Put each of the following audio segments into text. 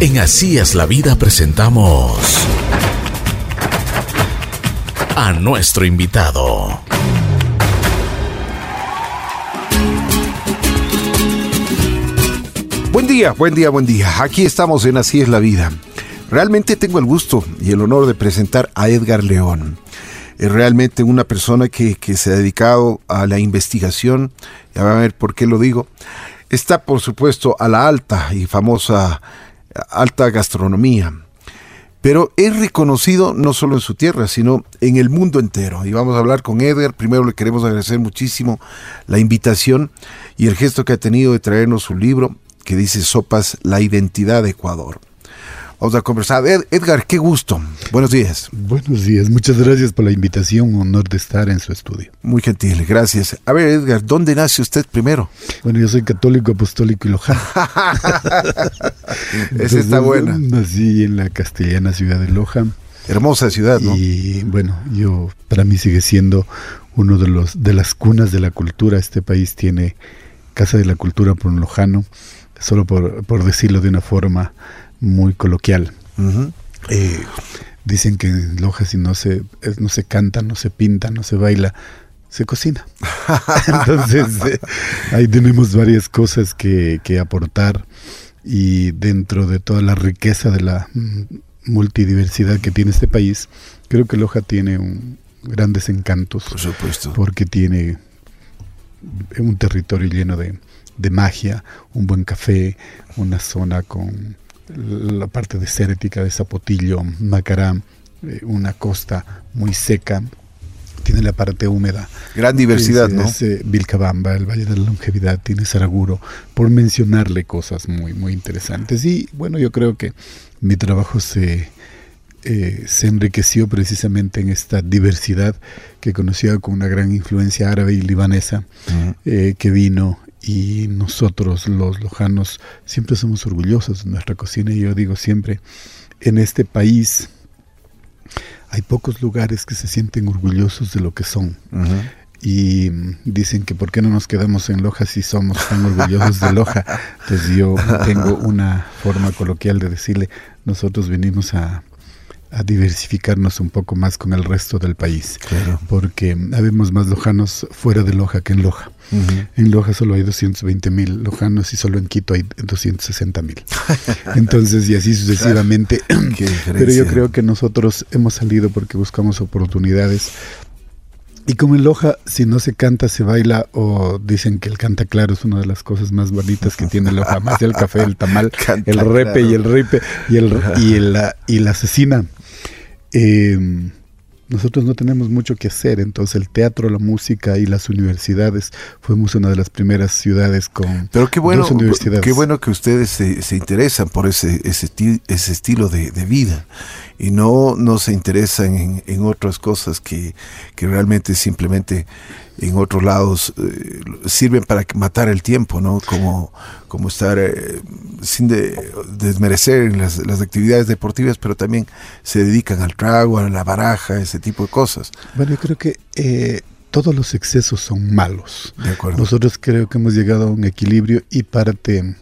En Así es la vida presentamos a nuestro invitado. Buen día, buen día, buen día. Aquí estamos en Así es la vida. Realmente tengo el gusto y el honor de presentar a Edgar León. Es realmente una persona que, se ha dedicado a la investigación. Ya van a ver por qué lo digo. Está, por supuesto, a la alta y famosa alta gastronomía. Pero es reconocido no solo en su tierra, sino en el mundo entero. Y vamos a hablar con Edgar. Primero le queremos agradecer muchísimo la invitación y el gesto que ha tenido de traernos su libro que dice Sopas, la identidad de Ecuador. Vamos a conversar. Edgar, qué gusto. Buenos días. Buenos días. Muchas gracias por la invitación. Un honor de estar en su estudio. Muy gentil. Gracias. A ver, Edgar, ¿dónde nace usted primero? Bueno, yo soy católico, apostólico y lojano. Esa está buena. Nací en la castellana ciudad de Loja. Hermosa ciudad, ¿no? Y bueno, yo para mí sigue siendo uno de los de las cunas de la cultura. Este país tiene Casa de la Cultura por un lojano, solo por, por decirlo de una forma muy coloquial. Eh, dicen que en Loja si no se, no se canta, no se pinta, no se baila, se cocina. Entonces, eh, ahí tenemos varias cosas que, que, aportar y dentro de toda la riqueza de la multidiversidad que tiene este país, creo que Loja tiene un, grandes encantos. Por supuesto. Porque tiene un territorio lleno de, de magia, un buen café, una zona con la parte desértica de Zapotillo, Macará, eh, una costa muy seca, tiene la parte húmeda. Gran diversidad, ¿no? Eh, Vilcabamba, el Valle de la Longevidad, tiene Saraguro, por mencionarle cosas muy, muy interesantes. Y bueno, yo creo que mi trabajo se, eh, se enriqueció precisamente en esta diversidad que conocía con una gran influencia árabe y libanesa, que vino y nosotros los lojanos siempre somos orgullosos de nuestra cocina y yo digo siempre, en este país hay pocos lugares que se sienten orgullosos de lo que son. Y dicen que por qué no nos quedamos en Loja si somos tan orgullosos de Loja. Entonces yo tengo una forma coloquial de decirle, nosotros venimos a, a diversificarnos un poco más con el resto del país, porque habemos más lojanos fuera de Loja que en Loja. En Loja solo hay 220 mil lojanos y solo en Quito hay 260 mil. Entonces, y así sucesivamente. Pero yo creo que nosotros hemos salido porque buscamos oportunidades. Y como en Loja, si no se canta, se baila, o dicen que el canta claro es una de las cosas más bonitas que tiene Loja, más el café, el tamal, el repe y el ripe y el y la, y la asesina. Eh, nosotros no tenemos mucho que hacer, entonces el teatro, la música y las universidades fuimos una de las primeras ciudades con Pero qué bueno, universidades. Qué bueno que ustedes se, se interesan por ese, ese, ese estilo de, de, vida y no, no se interesan en, en otras cosas que, que realmente simplemente en otros lados eh, sirven para matar el tiempo, ¿no? Como, como estar eh, sin desmerecer las, las, actividades deportivas, pero también se dedican al trago, a la baraja, ese tipo de cosas. Bueno, yo creo que eh, todos los excesos son malos. De acuerdo. Nosotros creo que hemos llegado a un equilibrio y parte,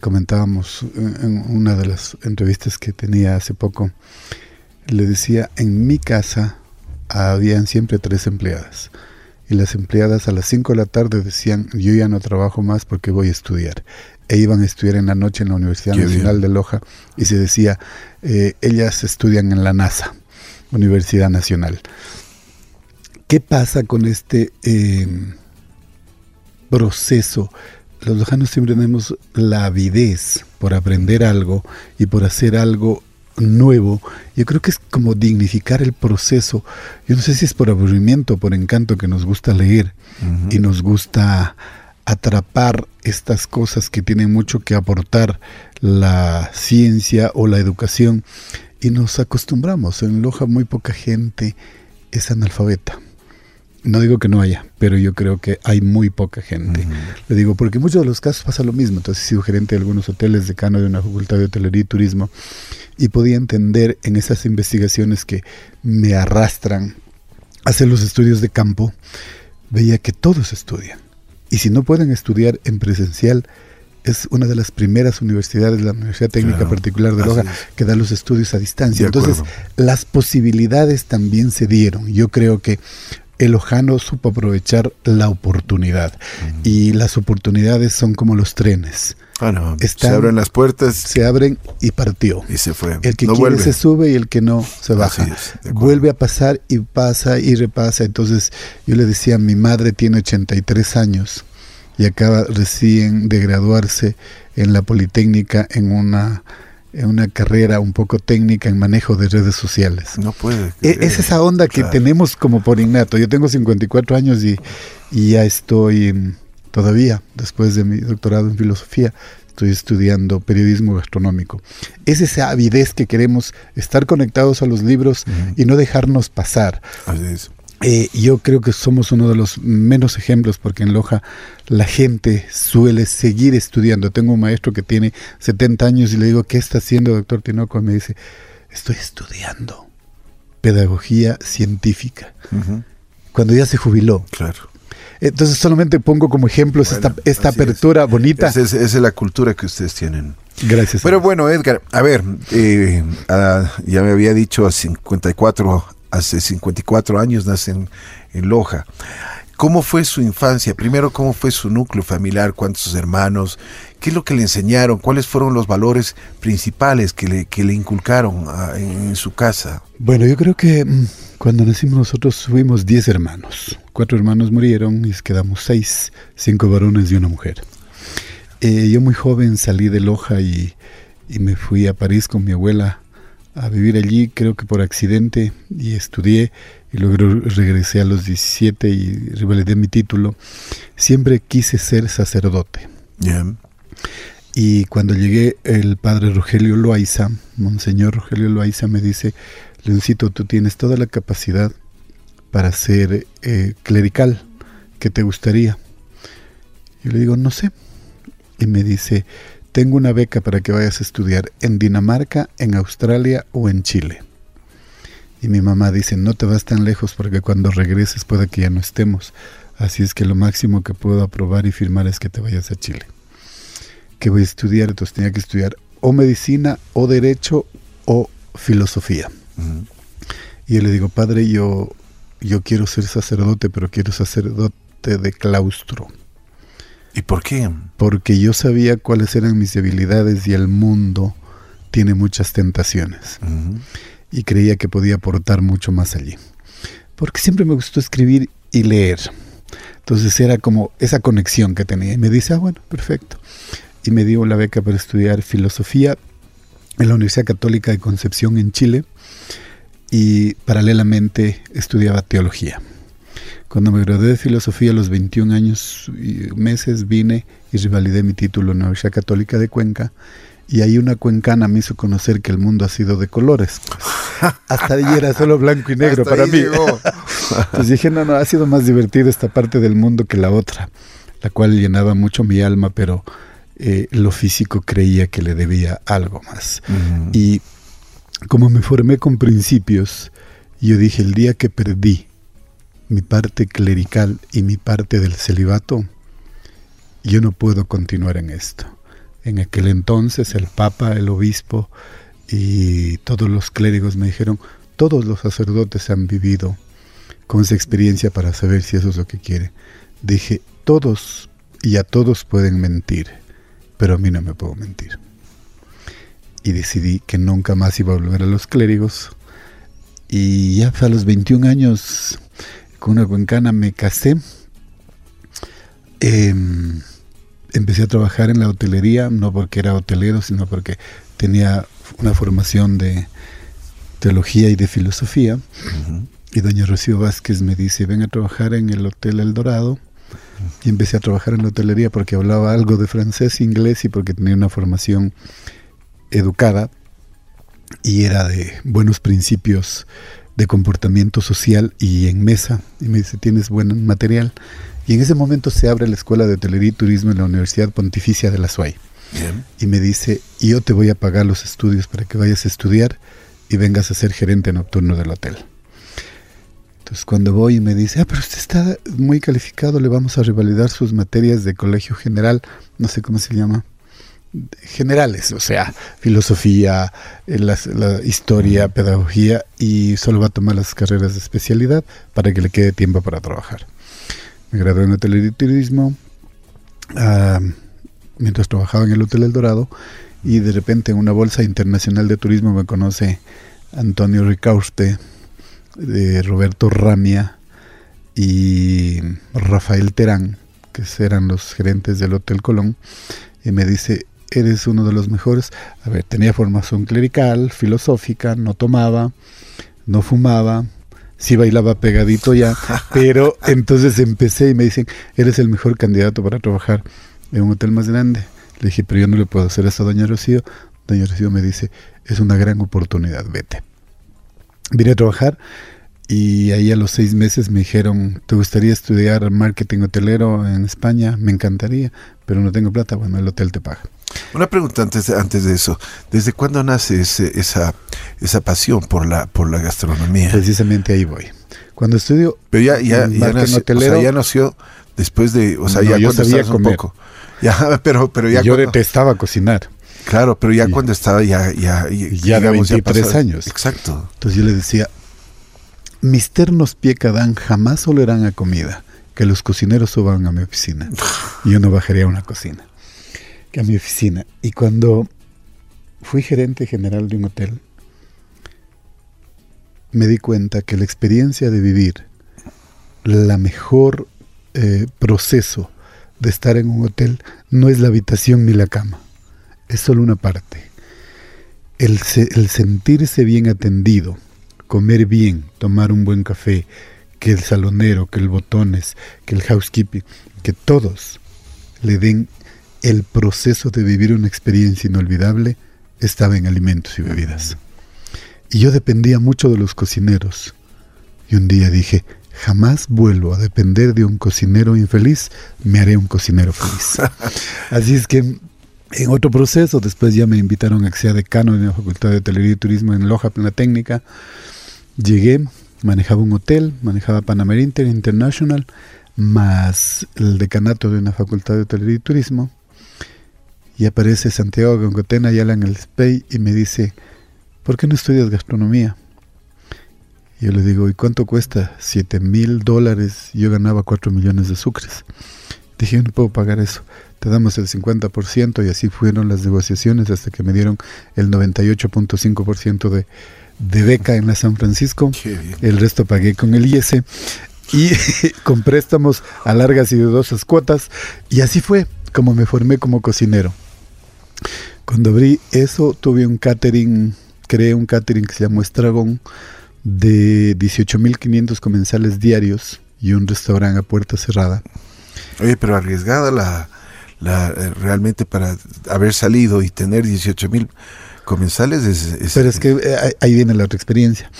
comentábamos en una de las entrevistas que tenía hace poco, le decía, en mi casa habían siempre tres empleadas y las empleadas a las 5 de la tarde decían, yo ya no trabajo más porque voy a estudiar. E iban a estudiar en la noche en la Universidad Nacional de Loja y se decía, eh, ellas estudian en la NASA, Universidad Nacional. ¿Qué pasa con este em, proceso? Los lojanos siempre tenemos la avidez por aprender algo y por hacer algo nuevo, yo creo que es como dignificar el proceso. Yo no sé si es por aburrimiento o por encanto que nos gusta leer y nos gusta atrapar estas cosas que tienen mucho que aportar la ciencia o la educación y nos acostumbramos. En Loja muy poca gente es analfabeta. No digo que no haya, pero yo creo que hay muy poca gente. Le digo, porque en muchos de los casos pasa lo mismo. Entonces he sido gerente de algunos hoteles, decano de una facultad de hotelería y turismo, y podía entender en esas investigaciones que me arrastran a hacer los estudios de campo, veía que todos estudian. Y si no pueden estudiar en presencial, es una de las primeras universidades, la Universidad Técnica Particular de Loja, que da los estudios a distancia. Entonces, las posibilidades también se dieron. Yo creo que el Ojano supo aprovechar la oportunidad. Y las oportunidades son como los trenes. Ah, se abren las puertas. Se abren y partió. Y se fue. El que quiere se sube y el que no se baja. vuelve a pasar y pasa y repasa. Entonces yo le decía, mi madre tiene 83 años y acaba recién de graduarse en la Politécnica en una una carrera un poco técnica en manejo de redes sociales. No puede. E, es esa onda que tenemos como por innato. Yo tengo 54 años y, y ya estoy todavía, después de mi doctorado en filosofía, estoy estudiando periodismo gastronómico. Es esa avidez que queremos estar conectados a los libros y no dejarnos pasar. Así es. Eh, yo creo que somos uno de los menos ejemplos porque en Loja la gente suele seguir estudiando. Tengo un maestro que tiene 70 años y le digo, ¿qué está haciendo, doctor Tinoco? Y me dice, estoy estudiando pedagogía científica. Cuando ya se jubiló. Claro. Entonces solamente pongo como ejemplos esta, esta apertura bonita. Esa es, la cultura que ustedes tienen. Gracias. Pero bueno, Edgar, a ver, eh, ah, ya me había dicho a 54 hace 54 años nace en, Loja. ¿Cómo fue su infancia? Primero, ¿cómo fue su núcleo familiar? ¿Cuántos hermanos? ¿Qué es lo que le enseñaron? ¿Cuáles fueron los valores principales que le, que le inculcaron en, su casa? Bueno, yo creo que mm, cuando nacimos nosotros fuimos 10 hermanos. Cuatro hermanos murieron y quedamos seis, cinco varones y una mujer. Eh, yo muy joven salí de Loja y me fui a París con mi abuela a vivir allí, creo que por accidente, y estudié, y luego regresé a los 17 y revalidé mi título. Siempre quise ser sacerdote. Y cuando llegué, el padre Rogelio Loaiza, Monseñor Rogelio Loaiza, me dice, Leoncito, tú tienes toda la capacidad para ser eh, clerical. ¿Qué te gustaría? Yo le digo, no sé. Y me dice, tengo una beca para que vayas a estudiar en Dinamarca, en Australia o en Chile. Y mi mamá dice, no te vas tan lejos porque cuando regreses puede que ya no estemos. Así es que lo máximo que puedo aprobar y firmar es que te vayas a Chile. ¿Qué voy a estudiar? Entonces tenía que estudiar o medicina, o derecho, o filosofía. Y yo le digo, padre, yo, yo quiero ser sacerdote, pero quiero sacerdote de claustro. ¿Y por qué? Porque yo sabía cuáles eran mis debilidades y el mundo tiene muchas tentaciones. Y creía que podía aportar mucho más allí. Porque siempre me gustó escribir y leer. Entonces era como esa conexión que tenía. Y me dice, ah, bueno, perfecto. Y me dio la beca para estudiar filosofía en la Universidad Católica de Concepción en Chile. Y paralelamente estudiaba teología. Cuando me gradué de filosofía a los 21 años y meses vine y revalidé mi título en la Universidad Católica de Cuenca y ahí una cuencana me hizo conocer que el mundo ha sido de colores. Hasta allí era solo blanco y negro para mí. Entonces dije, no, no, ha sido más divertido esta parte del mundo que la otra, la cual llenaba mucho mi alma, pero eh, lo físico creía que le debía algo más. Y como me formé con principios, yo dije, el día que perdí mi parte clerical y mi parte del celibato, yo no puedo continuar en esto. En aquel entonces el Papa, el Obispo y todos los clérigos me dijeron, todos los sacerdotes han vivido con esa experiencia para saber si eso es lo que quiere. Dije, todos y a todos pueden mentir, pero a mí no me puedo mentir. Y decidí que nunca más iba a volver a los clérigos. Y ya a los 21 años con una cuencana me casé. Em, empecé a trabajar en la hotelería, no porque era hotelero, sino porque tenía una formación de teología y de filosofía. Y doña Rocío Vázquez me dice, ven a trabajar en el Hotel El Dorado. Y empecé a trabajar en la hotelería porque hablaba algo de francés, inglés y porque tenía una formación educada y era de buenos principios de comportamiento social y en mesa. Y me dice, tienes buen material. Y en ese momento se abre la Escuela de Hotelería y Turismo en la Universidad Pontificia de la SUAY. Y me dice, yo te voy a pagar los estudios para que vayas a estudiar y vengas a ser gerente nocturno del hotel. Entonces cuando voy y me dice, ah, pero usted está muy calificado, le vamos a revalidar sus materias de colegio general, no sé cómo se llama. Generales, o sea, filosofía, eh, la, la historia, pedagogía, y solo va a tomar las carreras de especialidad para que le quede tiempo para trabajar. Me gradué en hotelería y turismo, ah, mientras trabajaba en el Hotel El Dorado, y de repente en una bolsa internacional de turismo me conoce Antonio Ricaurte, de Roberto Ramia y Rafael Terán, que eran los gerentes del Hotel Colón, y me dice, eres uno de los mejores. A ver, tenía formación clerical, filosófica, no tomaba, no fumaba, sí bailaba pegadito ya, pero entonces empecé y me dicen, eres el mejor candidato para trabajar en un hotel más grande. Le dije, pero yo no le puedo hacer eso a Doña Rocío. Doña Rocío me dice, es una gran oportunidad, vete. Vine a trabajar y ahí a los seis meses me dijeron, ¿te gustaría estudiar marketing hotelero en España? Me encantaría, pero no tengo plata. Bueno, el hotel te paga. Una pregunta antes de, antes de eso. ¿Desde cuándo nace ese, esa, esa pasión por la, por la gastronomía? Precisamente ahí voy. Cuando estudio Pero ya, ya, ya, nació, hotelero, o sea, ya nació después de, o sea, No, ya yo sabía un poco. Ya, pero, pero ya yo cuando- detestaba cocinar. claro, pero ya Y- cuando estaba ya, ya, Ya de 23 pasaba- años. Exacto. Entonces yo le decía, mis ternos pie cadán jamás olerán a comida, que los cocineros suban a mi oficina. Y yo no bajaría a una cocina, a mi oficina. Y cuando fui gerente general de un hotel, me di cuenta que la experiencia de vivir la mejor eh, proceso de estar en un hotel no es la habitación ni la cama, es solo una parte. El, el sentirse bien atendido, comer bien, tomar un buen café, que el salonero, que el botones, que el housekeeping, que todos le den el proceso de vivir una experiencia inolvidable, estaba en alimentos y bebidas. Y yo dependía mucho de los cocineros. Y un día dije, jamás vuelvo a depender de un cocinero infeliz, me haré un cocinero feliz. Así es que en otro proceso, después ya me invitaron a que sea decano en la Facultad de Hotelería y Turismo en Loja, en la técnica. Llegué, manejaba un hotel, manejaba Panamera Inter International, más el decanato de una Facultad de Hotelería y Turismo. Y aparece Santiago Gongotena Ayala en el SPEI y me dice, ¿por qué no estudias gastronomía? Y yo le digo, ¿y cuánto cuesta? Siete mil dólares. Yo ganaba cuatro millones de sucres. Dije, yo no puedo pagar eso. Te damos el 50% y así fueron las negociaciones hasta que me dieron el 98.5% de, de beca en la San Francisco. El resto pagué con el IS y con préstamos a largas y dudosas cuotas. Y así fue como me formé como cocinero. Cuando abrí eso, tuve un catering, creé un catering que se llamó Estragón, de 18.500 comensales diarios y un restaurante a puerta cerrada. Oye, pero arriesgada la, la eh, realmente para haber salido y tener 18 mil comensales es, es- Pero es que eh, ahí- viene la otra experiencia.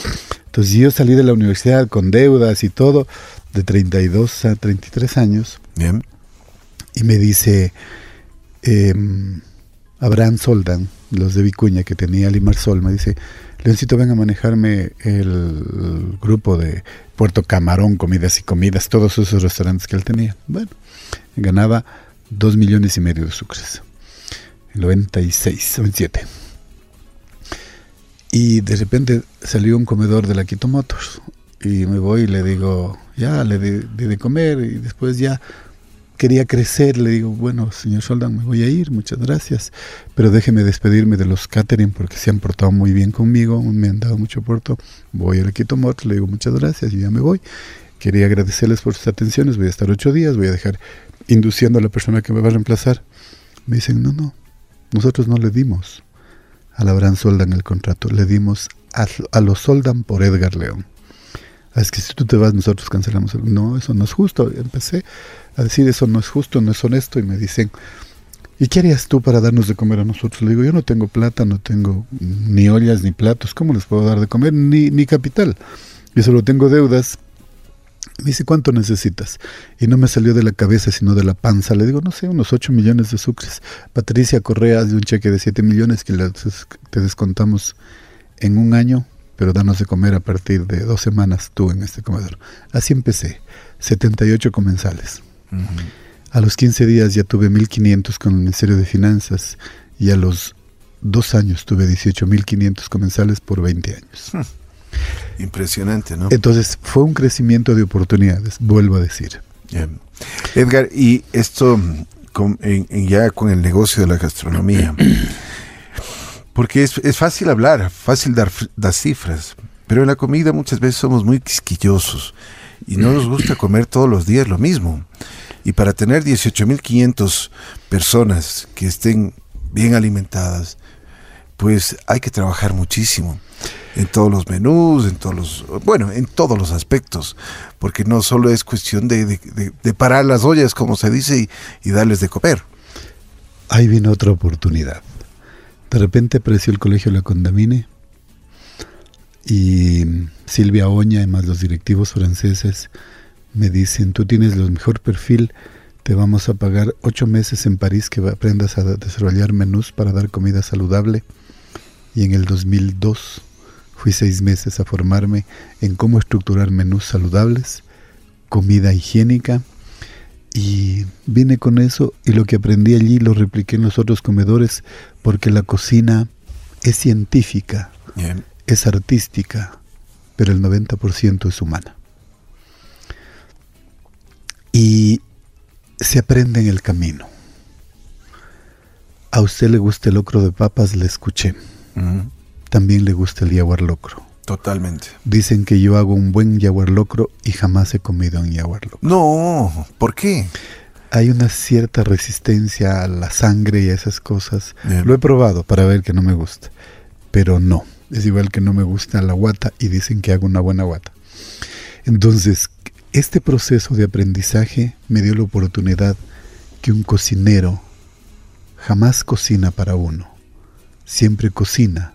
Entonces yo salí de la universidad con deudas y todo, de 32 a 33 años, Bien. y me dice em, Abraham Soldan, los de Vicuña, que tenía Limar Sol, me dice, Leoncito, ven a manejarme el grupo de Puerto Camarón, comidas y comidas, todos esos restaurantes que él tenía. Bueno, ganaba dos millones y medio de sucres. En 96, 97. Y de repente salió un comedor de la Quito Motors. Y me voy y le digo, ya, le di de comer. Y después ya quería crecer. Le digo, bueno, señor Soldan, me voy a ir, muchas gracias. Pero déjeme despedirme de los catering porque se han portado muy bien conmigo. Me han dado mucho puerto. Voy a la Quito Motors, le digo, muchas gracias. Y ya me voy. Quería agradecerles por sus atenciones. Voy a estar ocho días. Voy a dejar induciendo a la persona que me va a reemplazar. Me dicen, no, no, nosotros no le dimos a la Abraham Soldan el contrato, le dimos a, a los Soldan por Edgar León. Ah, Es que si tú te vas, nosotros cancelamos. el- No, eso no es justo. Empecé a decir, eso no es justo, no es honesto. Y me dicen, ¿y qué harías tú para darnos de comer a nosotros? Le digo, yo no tengo plata, no tengo ni ollas ni platos. ¿Cómo les puedo dar de comer? Ni, ni capital. Yo solo tengo deudas. Me dice, ¿cuánto necesitas? Y no me salió de la cabeza, sino de la panza. Le digo, no sé, unos 8 millones de sucres. Patricia Correa hace un cheque de 7 millones que te descontamos en un año, pero danos de comer a partir de dos semanas tú en este comedor. Así empecé, 78 comensales. A los 15 días ya tuve 1.500 con el Ministerio de Finanzas y a los dos años tuve 18.500 comensales por 20 años. Hmm. Impresionante, ¿no? Entonces fue un crecimiento de oportunidades, vuelvo a decir. Edgar, y esto con, ya con el negocio de la gastronomía, porque es, es fácil hablar, fácil dar, dar cifras, pero en la comida muchas veces somos muy quisquillosos y no nos gusta comer todos los días lo mismo. Y para tener 18.500 personas que estén bien alimentadas, pues hay que trabajar muchísimo en todos los menús, en todos los, bueno, en todos los aspectos, porque no solo es cuestión de, parar las ollas, como se dice, y, darles de comer. Ahí viene otra oportunidad. De repente apareció el colegio La Condamine y Silvia Oña y más los directivos franceses me dicen, tú tienes el mejor perfil, te vamos a pagar ocho meses en París que aprendas a desarrollar menús para dar comida saludable. Y en el 2002 fui seis meses a formarme en cómo estructurar menús saludables, comida higiénica, y vine con eso y lo que aprendí allí lo repliqué en los otros comedores porque la cocina es científica, es artística, pero el 90% es humana. Y se aprende en el camino. A usted le gusta el locro de papas, le escuché. También le gusta el yaguar locro. Totalmente. Dicen que yo hago un buen yaguar locro y jamás he comido un yaguar locro. No, ¿por qué? Hay una cierta resistencia a la sangre y a esas cosas. Lo he probado para ver que no me gusta, pero no. Es igual que no me gusta la guata y dicen que hago una buena guata. Entonces, este proceso de aprendizaje me dio la oportunidad que un cocinero jamás cocina para uno, siempre cocina,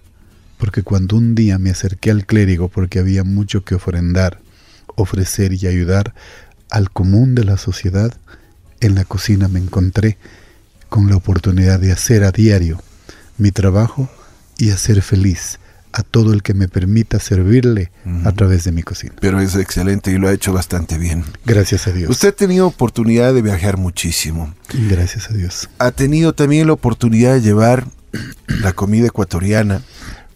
porque cuando un día me acerqué al clérigo porque había mucho que ofrendar, ofrecer y ayudar al común de la sociedad, en la cocina me encontré con la oportunidad de hacer a diario mi trabajo y hacer feliz a todo el que me permita servirle a través de mi cocina. Pero es excelente y lo ha hecho bastante bien. Gracias a Dios. Usted ha tenido oportunidad de viajar muchísimo. Gracias a Dios. Ha tenido también la oportunidad de llevar la comida ecuatoriana,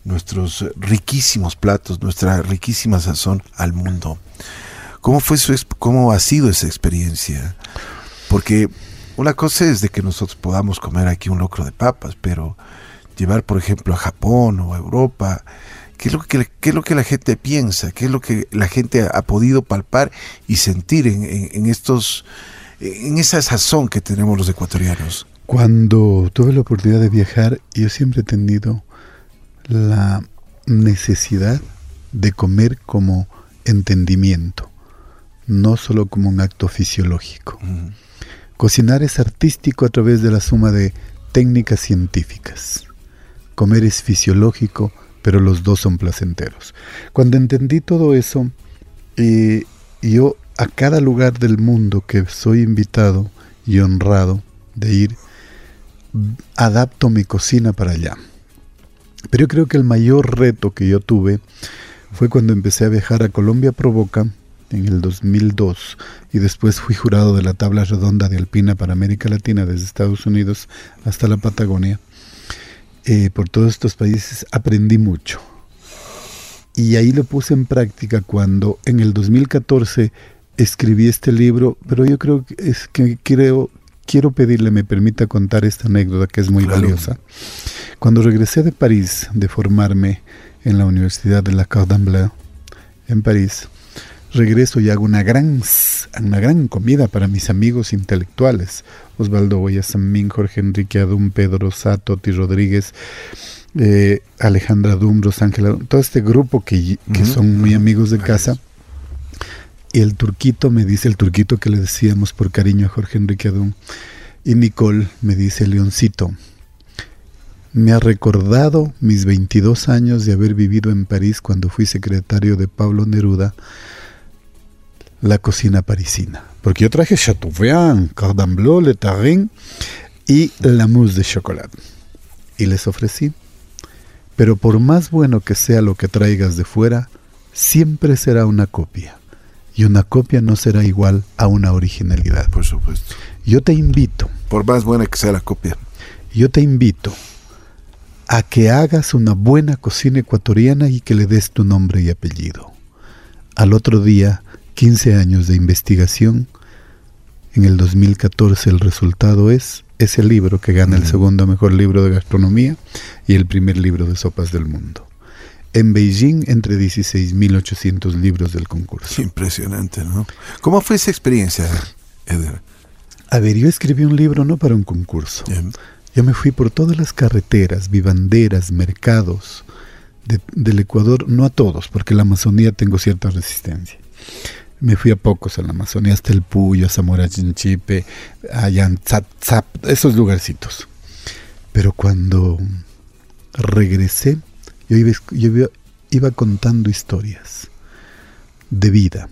nuestros riquísimos platos, nuestra riquísima sazón al mundo. ¿Cómo fue cómo ha sido esa experiencia? Porque una cosa es de que nosotros podamos comer aquí un locro de papas, pero llevar, por ejemplo, a Japón o a Europa, ¿qué es lo que, qué es lo que la gente piensa? ¿Qué es lo que la gente ha podido palpar y sentir en, estos, en esa sazón que tenemos los ecuatorianos? Cuando tuve la oportunidad de viajar, yo siempre he tenido la necesidad de comer como entendimiento, no solo como un acto fisiológico. Cocinar es artístico a través de la suma de técnicas científicas comer es fisiológico, pero los dos son placenteros. Cuando entendí todo eso, eh, yo a cada lugar del mundo que soy invitado y honrado de ir, adapto mi cocina para allá. Pero yo creo que el mayor reto que yo tuve fue cuando empecé a viajar a Colombia Provoca en el 2002 y después fui jurado de la tabla redonda de Alpina para América Latina desde Estados Unidos hasta la Patagonia. Eh, por todos estos países aprendí mucho. Y ahí lo puse en práctica cuando en el 2014 escribí este libro, pero yo creo que es que creo, quiero pedirle me permita contar esta anécdota que es muy valiosa. Cuando regresé de París de formarme en la Universidad de la Cordon Bleu en París, regreso y hago una gran, una gran comida para mis amigos intelectuales. Osvaldo Guayasamín, Jorge Enrique Adum, Pedro Sato, Ti Rodríguez, eh, Alejandra Dum, Rosángela, todo este grupo que, son muy amigos de casa. Y el turquito me dice, el turquito que le decíamos por cariño a Jorge Enrique Adum, y Nicole me dice, Leoncito, me ha recordado mis 22 años de haber vivido en París cuando fui secretario de Pablo Neruda la cocina parisina. Porque yo traje Chateaubriand, Cordon Bleu, Le Tarin y la mousse de chocolate. Y les ofrecí. Pero por más bueno que sea lo que traigas de fuera, siempre será una copia. Y una copia no será igual a una originalidad. Por supuesto. Yo te invito. Por más buena que sea la copia. Yo te invito a que hagas una buena cocina ecuatoriana y que le des tu nombre y apellido. Al otro día, 15 años de investigación, en el 2014 el resultado es ese libro que gana el segundo mejor libro de gastronomía y el primer libro de sopas del mundo. En Beijing, entre 16.800 libros del concurso. Impresionante, ¿no? ¿Cómo fue esa experiencia, Edgar? A ver, yo escribí un libro no para un concurso. Yo me fui por todas las carreteras, vivanderas, mercados del Ecuador, no a todos, porque en la Amazonía tengo cierta resistencia me fui a pocos en la Amazonía, hasta el Puyo, a Zamora Chinchipe, a Yanzatzap, esos lugarcitos. Pero cuando regresé, yo iba, iba contando historias de vida.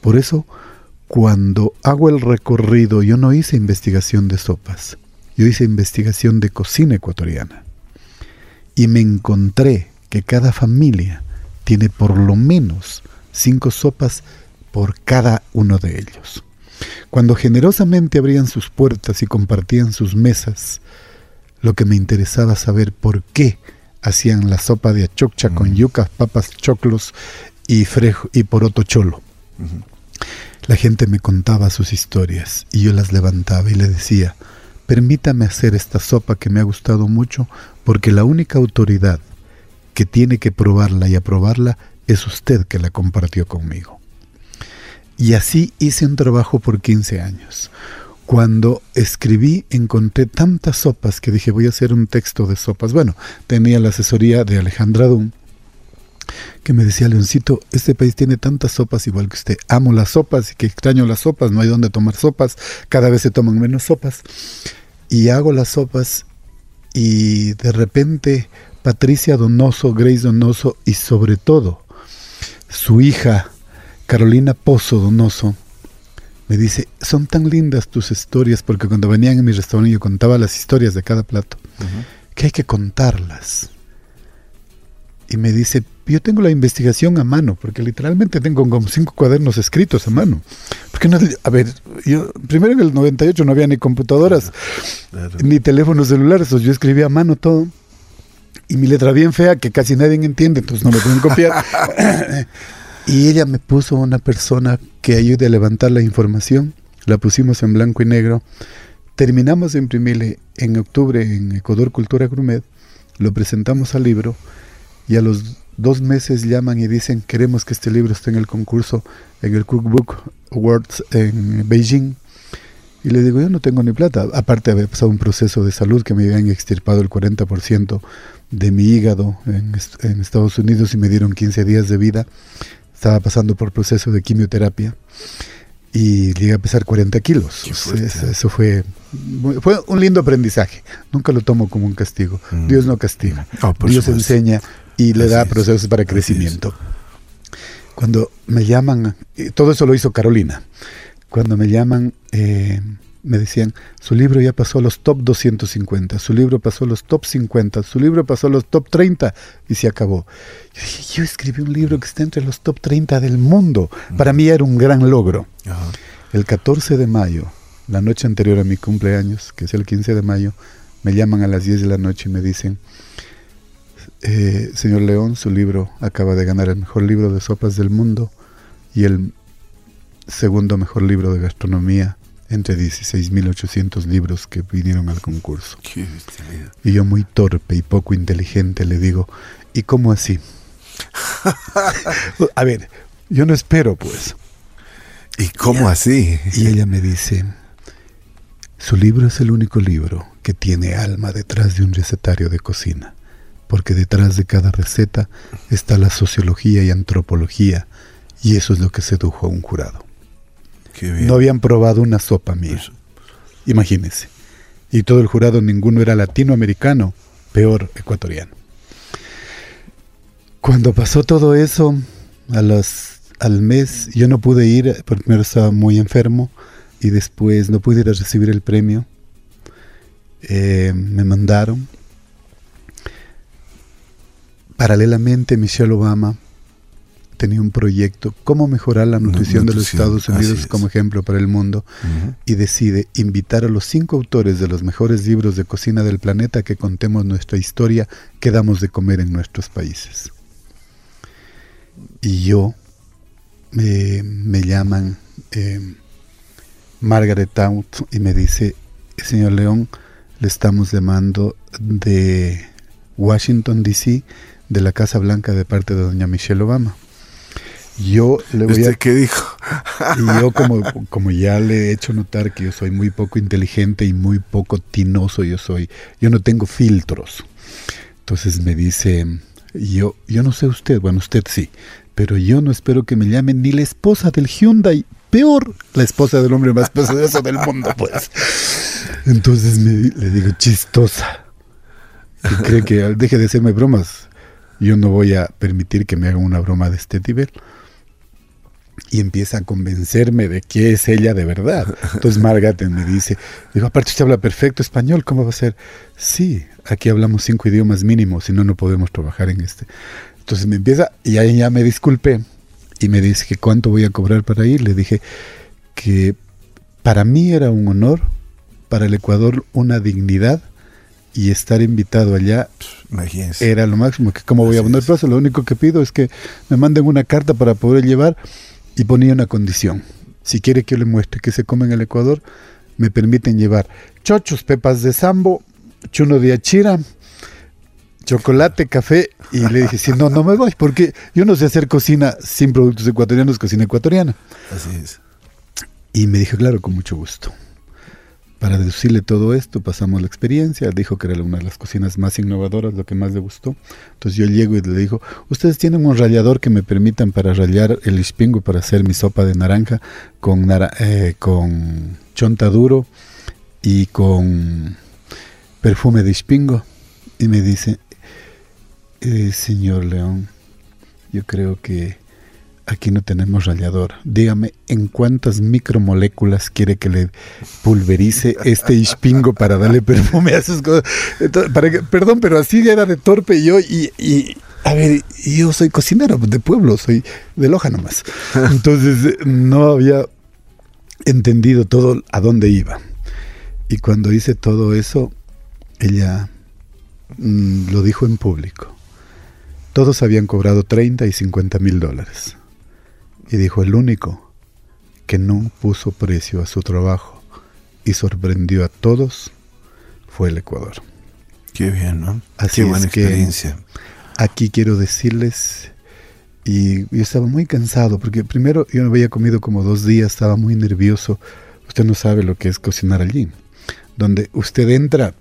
Por eso, cuando hago el recorrido, yo no hice investigación de sopas, yo hice investigación de cocina ecuatoriana. Y me encontré que cada familia tiene por lo menos cinco sopas por cada uno de ellos. Cuando generosamente abrían sus puertas y compartían sus mesas, lo que me interesaba saber por qué hacían la sopa de achoccha con mm. yucas, papas, choclos y, frejo, y poroto cholo. La gente me contaba sus historias y yo las levantaba y le decía, permítame hacer esta sopa que me ha gustado mucho porque la única autoridad que tiene que probarla y aprobarla es usted que la compartió conmigo. Y así hice un trabajo por 15 años. Cuando escribí encontré tantas sopas que dije voy a hacer un texto de sopas. Bueno, tenía la asesoría de Alejandra Dum, que me decía, Leoncito, este país tiene tantas sopas igual que usted. Amo las sopas y que extraño las sopas, no hay donde tomar sopas, cada vez se toman menos sopas. Y hago las sopas y de repente Patricia Donoso, Grace Donoso y sobre todo su hija Carolina Pozo Donoso me dice, son tan lindas tus historias, porque cuando venían en mi restaurante yo contaba las historias de cada plato, que hay que contarlas. Y me dice, yo tengo la investigación a mano, porque literalmente tengo como cinco cuadernos escritos a mano. Porque no, a ver, yo primero en el 98 no había ni computadoras, ni teléfonos celulares, yo escribía a mano todo. Y mi letra bien fea, que casi nadie entiende, entonces no me pueden copiar. Y ella me puso una persona que ayude a levantar la información. La pusimos en blanco y negro. Terminamos de imprimirle en octubre en Ecuador Cultura Grumet. Lo presentamos al libro y a los dos meses llaman y dicen queremos que este libro esté en el concurso en el Cookbook Awards en Beijing. Y le digo, yo no tengo ni plata. Aparte había pasado un proceso de salud que me habían extirpado el 40% de mi hígado en, en, Estados Unidos y me dieron 15 días de vida estaba pasando por proceso de quimioterapia y llegué a pesar 40 kilos. Eso, fue, fue un lindo aprendizaje. Nunca lo tomo como un castigo. Mm. Dios no castiga. Oh, Dios enseña y le da procesos para crecimiento. Cuando me llaman, todo eso lo hizo Carolina. Cuando me llaman, eh, me decían, su libro ya pasó a los top 250, su libro pasó a los top 50, su libro pasó a los top 30 y se acabó. Yo dije, yo escribí un libro que está entre los top 30 del mundo. Para mí era un gran logro. El 14 de mayo, la noche anterior a mi cumpleaños, que es el 15 de mayo, me llaman a las 10 de la noche y me dicen, eh, señor León, su libro acaba de ganar el mejor libro de sopas del mundo y el segundo mejor libro de gastronomía entre 16.800 libros que vinieron al concurso. y yo muy torpe y poco inteligente le digo, ¿y cómo así? A ver, yo no espero pues. ¿Y cómo así? Y ella me dice, su libro es el único libro que tiene alma detrás de un recetario de cocina, porque detrás de cada receta está la sociología y antropología, y eso es lo que sedujo a un jurado. No habían probado una sopa mía. Imagínense. Y todo el jurado, ninguno era latinoamericano, peor ecuatoriano. Cuando pasó todo eso, a los, al mes, yo no pude ir, porque primero estaba muy enfermo y después no pude ir a recibir el premio. Eh, me mandaron. Paralelamente, Michelle Obama tenía un proyecto, cómo mejorar la nutrición, de los Estados Unidos como ejemplo para el mundo, y decide invitar a los cinco autores de los mejores libros de cocina del planeta que contemos nuestra historia que damos de comer en nuestros países. Y yo, eh, me llaman eh, Margaret Out y me dice, señor León, le estamos llamando de Washington, D.C., de la Casa Blanca de parte de doña Michelle Obama. Yo le voy a... ¿Qué dijo? y yo como, como ya le he hecho notar que yo soy muy poco inteligente y muy poco tinoso, yo soy, yo no tengo filtros. Entonces me dice, yo, yo no sé usted, bueno usted sí, pero yo no espero que me llamen ni la esposa del Hyundai, peor la esposa del hombre más poderoso del mundo, pues. Entonces me, le digo, chistosa. Y cree que deje de hacerme bromas. Yo no voy a permitir que me haga una broma de este nivel y empieza a convencerme de que es ella de verdad. Entonces Margaret me dice, digo, aparte usted habla perfecto español, ¿cómo va a ser? Sí, aquí hablamos cinco idiomas mínimos, si no, no podemos trabajar en este. Entonces me empieza, y ahí ya me disculpé, y me dice que cuánto voy a cobrar para ir. Le dije que para mí era un honor, para el Ecuador una dignidad, y estar invitado allá era lo máximo, que como voy a poner plazo, lo único que pido es que me manden una carta para poder llevar y ponía una condición. Si quiere que yo le muestre que se come en el Ecuador, me permiten llevar chochos, pepas de sambo, chuno de achira, chocolate, café. Y le dije, si no, no me voy, porque yo no sé hacer cocina sin productos ecuatorianos, cocina ecuatoriana. Así es. Y me dijo, claro, con mucho gusto. Para deducirle todo esto, pasamos la experiencia. Dijo que era una de las cocinas más innovadoras, lo que más le gustó. Entonces yo llego y le digo, ustedes tienen un rallador que me permitan para rallar el ispingo para hacer mi sopa de naranja con, eh, con chonta duro y con perfume de ispingo. Y me dice, eh, señor León, yo creo que aquí no tenemos rallador. Dígame, ¿en cuántas micromoléculas quiere que le pulverice este ispingo para darle perfume a sus cosas? perdón, pero así era de torpe yo y, y a ver, yo soy cocinero de pueblo, soy de Loja nomás. Entonces no había entendido todo a dónde iba. Y cuando hice todo eso, ella mm, lo dijo en público. Todos habían cobrado 30 y 50 mil dólares. Y dijo, el único que no puso precio a su trabajo y sorprendió a todos fue el Ecuador. Qué bien, ¿no? Así Qué buena experiencia. Aquí quiero decirles, y yo estaba muy cansado, porque primero yo no había comido como dos días, estaba muy nervioso. Usted no sabe lo que es cocinar allí. Donde usted entra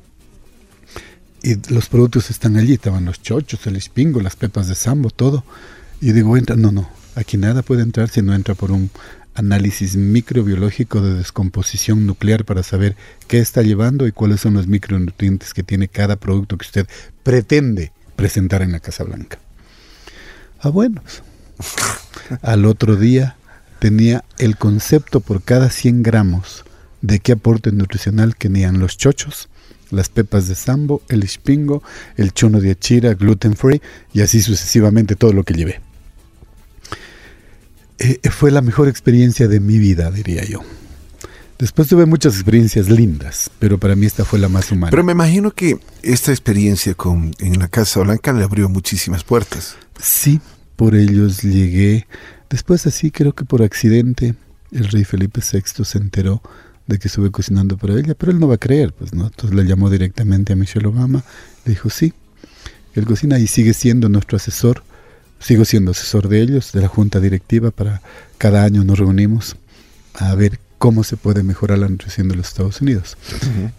y los productos están allí, estaban los chochos, el espingo, las pepas de sambo, todo. Y digo, entra, no, no, Aquí nada puede entrar si no entra por un análisis microbiológico de descomposición nuclear para saber qué está llevando y cuáles son los micronutrientes que tiene cada producto que usted pretende presentar en la Casa Blanca. Ah, bueno. Al otro día tenía el concepto por cada 100 gramos de qué aporte nutricional tenían los chochos, las pepas de sambo, el espingo, el chono de achira, gluten free y así sucesivamente todo lo que llevé. Eh, fue la mejor experiencia de mi vida, diría yo. Después tuve muchas experiencias lindas, pero para mí esta fue la más humana. Pero me imagino que esta experiencia con, en la Casa Blanca le abrió muchísimas puertas. Sí, por ellos llegué. Después así, creo que por accidente, el rey Felipe VI se enteró de que estuve cocinando para ella, pero él no va a creer, pues, ¿no? Entonces le llamó directamente a Michelle Obama, le dijo, sí, él cocina y sigue siendo nuestro asesor sigo siendo asesor de ellos, de la junta directiva, para cada año nos reunimos a ver cómo se puede mejorar la nutrición de los Estados Unidos.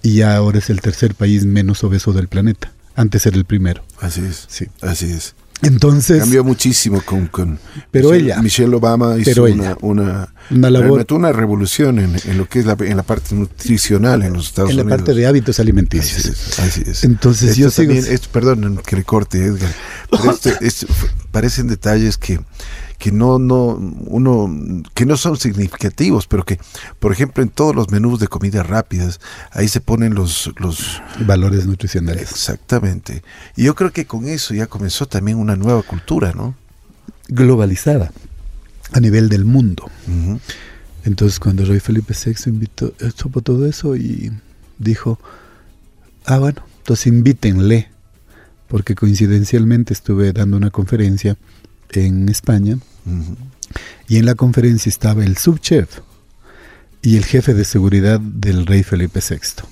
Y ya ahora es el tercer país menos obeso del planeta. Antes era el primero. Así es. Sí. Así es. Entonces. Cambió muchísimo con. con pero Michelle, ella. Michelle Obama hizo una, una, una, labor. una revolución en, en, lo que es la, en la parte nutricional en los Estados Unidos. En la parte de hábitos alimenticios. Así es. Así es. Entonces esto yo también, sigo. Esto, perdón que le corte, Edgar. Pero esto, esto, parecen detalles que que no no uno que no son significativos pero que por ejemplo en todos los menús de comidas rápidas ahí se ponen los los valores nutricionales. Exactamente. Y yo creo que con eso ya comenzó también una nueva cultura no globalizada a nivel del mundo. Entonces cuando rey Felipe VI invitó, supo todo eso y dijo, ah bueno, entonces invítenle, porque coincidencialmente estuve dando una conferencia en España y en la conferencia estaba el subchef y el jefe de seguridad del rey Felipe VI.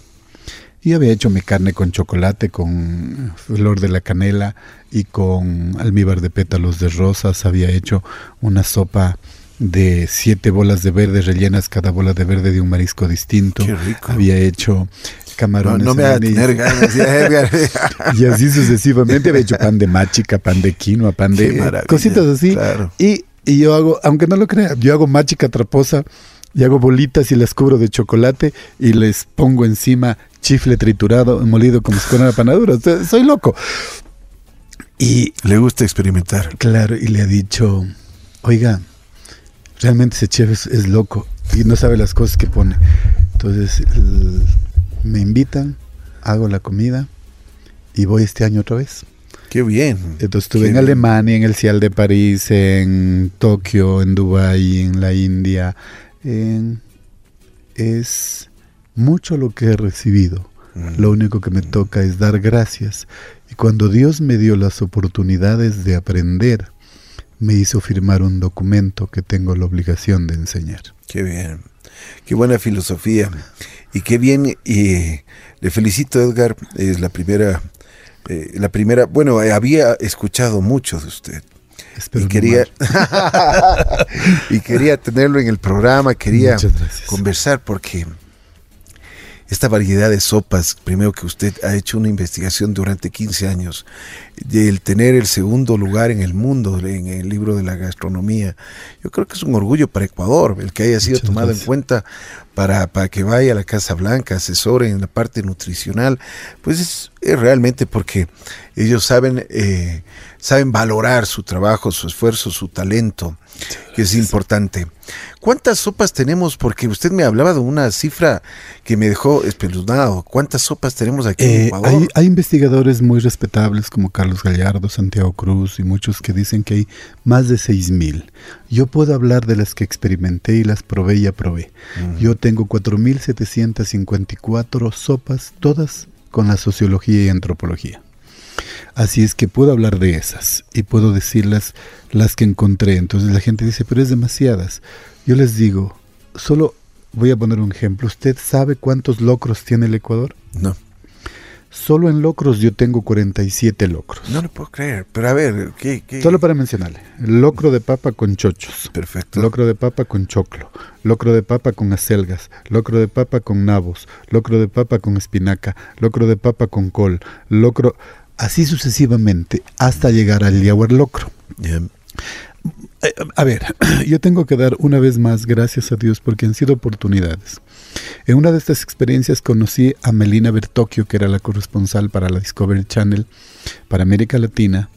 Y había hecho mi carne con chocolate, con flor de la canela y con almíbar de pétalos de rosas. Había hecho una sopa de siete bolas de verde rellenas cada bola de verde de un marisco distinto. Qué rico. Había hecho camarones. No, no me va a tener ganas. y así sucesivamente había hecho pan de machica, pan de quinoa, pan de cositas así. Claro. Y, y yo hago, aunque no lo crean, yo hago machica traposa y hago bolitas y las cubro de chocolate y les pongo encima chifle triturado, molido como si fuera una panadura. soy loco. Y le gusta experimentar. Claro, y le ha dicho, oiga, realmente ese chef es, loco y no sabe las cosas que pone. Entonces me invitan, hago la comida y voy este año otra vez. Qué bien. Entonces estuve en Alemania, en el Cial de París, en Tokio, en Dubái, en la India. En, es mucho lo que he recibido. Mm. Lo único que me toca es dar gracias. Y cuando Dios me dio las oportunidades de aprender, me hizo firmar un documento que tengo la obligación de enseñar. Qué bien. Qué buena filosofía. Y qué bien. Y le felicito, Edgar. Es la primera. Eh, la primera. Bueno, había escuchado mucho de usted. y quería y quería tenerlo en el programa, quería conversar porque esta variedad de sopas, primero que usted ha hecho una investigación durante 15 años, el tener el segundo lugar en el mundo en el libro de la gastronomía, yo creo que es un orgullo para Ecuador el que haya sido tomado en cuenta para, para, que vaya a la Casa Blanca, asesore en la parte nutricional, pues es, realmente porque ellos saben, eh, saben valorar su trabajo, su esfuerzo, su talento, que es importante. ¿Cuántas sopas tenemos? Porque usted me hablaba de una cifra que me dejó espeluznado. ¿Cuántas sopas tenemos aquí en eh, Ecuador? Hay, investigadores muy respetables como Carlos Gallardo, Santiago Cruz y muchos que dicen que hay más de 6.000. Yo puedo hablar de las que experimenté y las probé y aprobé. Yo tengo 4.754 sopas, todas con la sociología y antropología. Así es que puedo hablar de esas y puedo decirlas las que encontré. Entonces la gente dice, pero es demasiadas. Yo les digo, solo voy a poner un ejemplo. ¿Usted sabe cuántos locros tiene el Ecuador? No. Solo en locros yo tengo 47 locros. No lo puedo creer, pero a ver, ¿qué, Solo para mencionarle. Locro de papa con chochos. Perfecto. Locro de papa con choclo. Locro de papa con acelgas. Locro de papa con nabos. Locro de papa con espinaca. Locro de papa con col. Locro así sucesivamente hasta llegar al Yaguar Locro. Eh, a ver, yo tengo que dar una vez más gracias a Dios porque han sido oportunidades. En una de estas experiencias conocí a Melina Bertocchio, que era la corresponsal para la Discovery Channel para América Latina,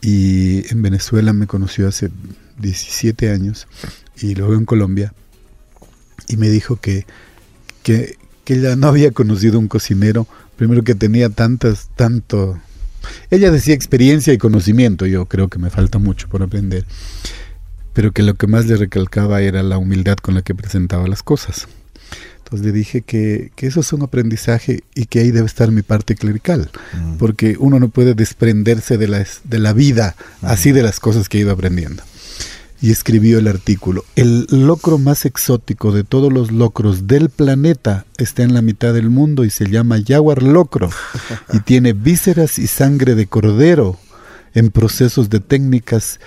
y en Venezuela me conoció hace 17 años, y luego en Colombia, y me dijo que, que, que ella no había conocido un cocinero primero que tenía tantas, tanto... Ella decía experiencia y conocimiento, yo creo que me falta mucho por aprender, pero que lo que más le recalcaba era la humildad con la que presentaba las cosas. Entonces le dije que, que eso es un aprendizaje y que ahí debe estar mi parte clerical, mm. porque uno no puede desprenderse de la, de la vida así de las cosas que ha ido aprendiendo y escribió el artículo. El locro más exótico de todos los locros del planeta está en la mitad del mundo y se llama jaguar locro y tiene vísceras y sangre de cordero en procesos de técnicas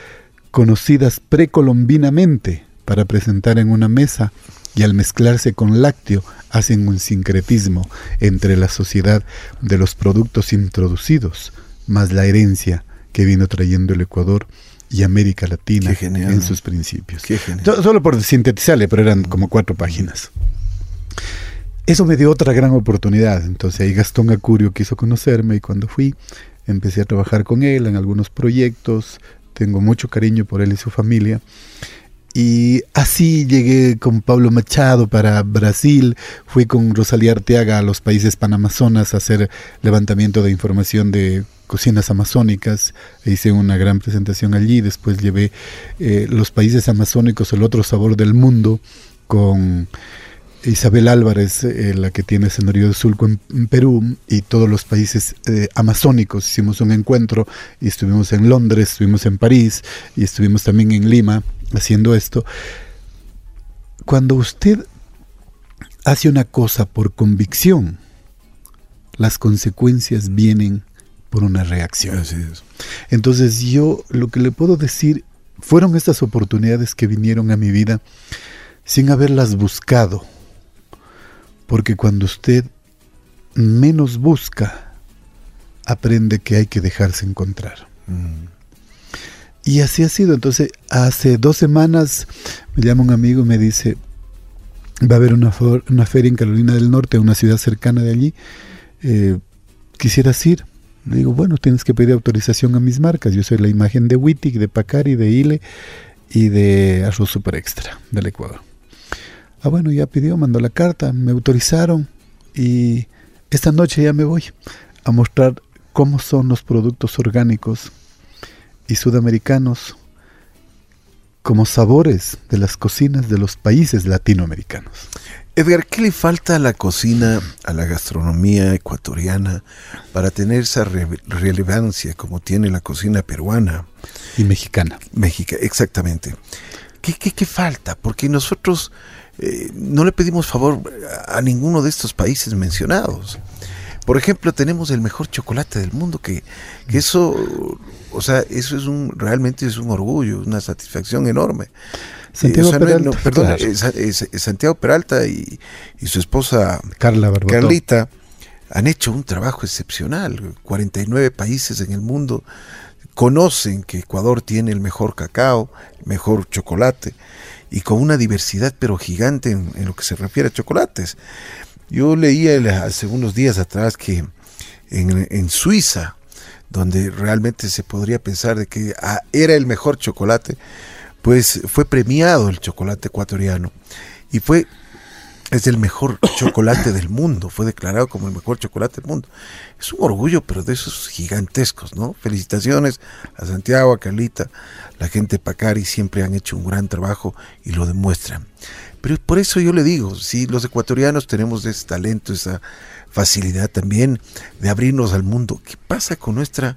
conocidas precolombinamente para presentar en una mesa y al mezclarse con lácteo hacen un sincretismo entre la sociedad de los productos introducidos más la herencia que vino trayendo el Ecuador y América Latina en sus principios. Solo por sintetizarle, pero eran como cuatro páginas. Eso me dio otra gran oportunidad. Entonces ahí Gastón Acurio quiso conocerme y cuando fui empecé a trabajar con él en algunos proyectos. Tengo mucho cariño por él y su familia. Y así llegué con Pablo Machado para Brasil, fui con Rosalía Arteaga a los países panamazonas a hacer levantamiento de información de cocinas amazónicas, hice una gran presentación allí, después llevé eh, los países amazónicos, el otro sabor del mundo, con Isabel Álvarez, eh, la que tiene escenario de Sulco en, Perú, y todos los países eh, amazónicos. Hicimos un encuentro y estuvimos en Londres, estuvimos en París y estuvimos también en Lima haciendo esto. Cuando usted hace una cosa por convicción, las consecuencias vienen por una reacción. Entonces yo lo que le puedo decir fueron estas oportunidades que vinieron a mi vida sin haberlas buscado porque cuando usted menos busca, aprende que hay que dejarse encontrar. Mm. Y así ha sido. Entonces, hace dos semanas me llama un amigo y me dice, va a haber una, feria en Carolina del Norte, una ciudad cercana de allí. Eh, ¿Quisieras ir? Le digo, bueno, tienes que pedir autorización a mis marcas. Yo soy la imagen de Wittig, de Pacari, de Ile y de Arroz Super Extra del Ecuador. Ah, bueno, ya pidió, mandó la carta, me autorizaron y esta noche ya me voy a mostrar cómo son los productos orgánicos y sudamericanos como sabores de las cocinas de los países latinoamericanos. Edgar, ¿qué le falta a la cocina, a la gastronomía ecuatoriana para tener esa relevancia como tiene la cocina peruana? Y mexicana. México, exactamente. ¿Qué, qué, qué falta? Porque nosotros eh, no le pedimos favor a ninguno de estos países mencionados. Por ejemplo, tenemos el mejor chocolate del mundo, que, eso, o sea, eso es un, realmente es un orgullo, una satisfacción enorme. Santiago Peralta, perdón, Santiago Peralta y, su esposa Carla Carlita han hecho un trabajo excepcional. 49 países en el mundo conocen que Ecuador tiene el mejor cacao, el mejor chocolate y con una diversidad pero gigante en, lo que se refiere a chocolates. Yo leía hace unos días atrás que en, Suiza, donde realmente se podría pensar de que ah, era el mejor chocolate, pues fue premiado el chocolate ecuatoriano y fue es el mejor chocolate del mundo, fue declarado como el mejor chocolate del mundo. Es un orgullo, pero de esos gigantescos, ¿no? Felicitaciones a Santiago, a Carlita, la gente de Pacari siempre han hecho un gran trabajo y lo demuestran. Pero por eso yo le digo, si los ecuatorianos tenemos ese talento, esa facilidad también de abrirnos al mundo, ¿qué pasa con nuestra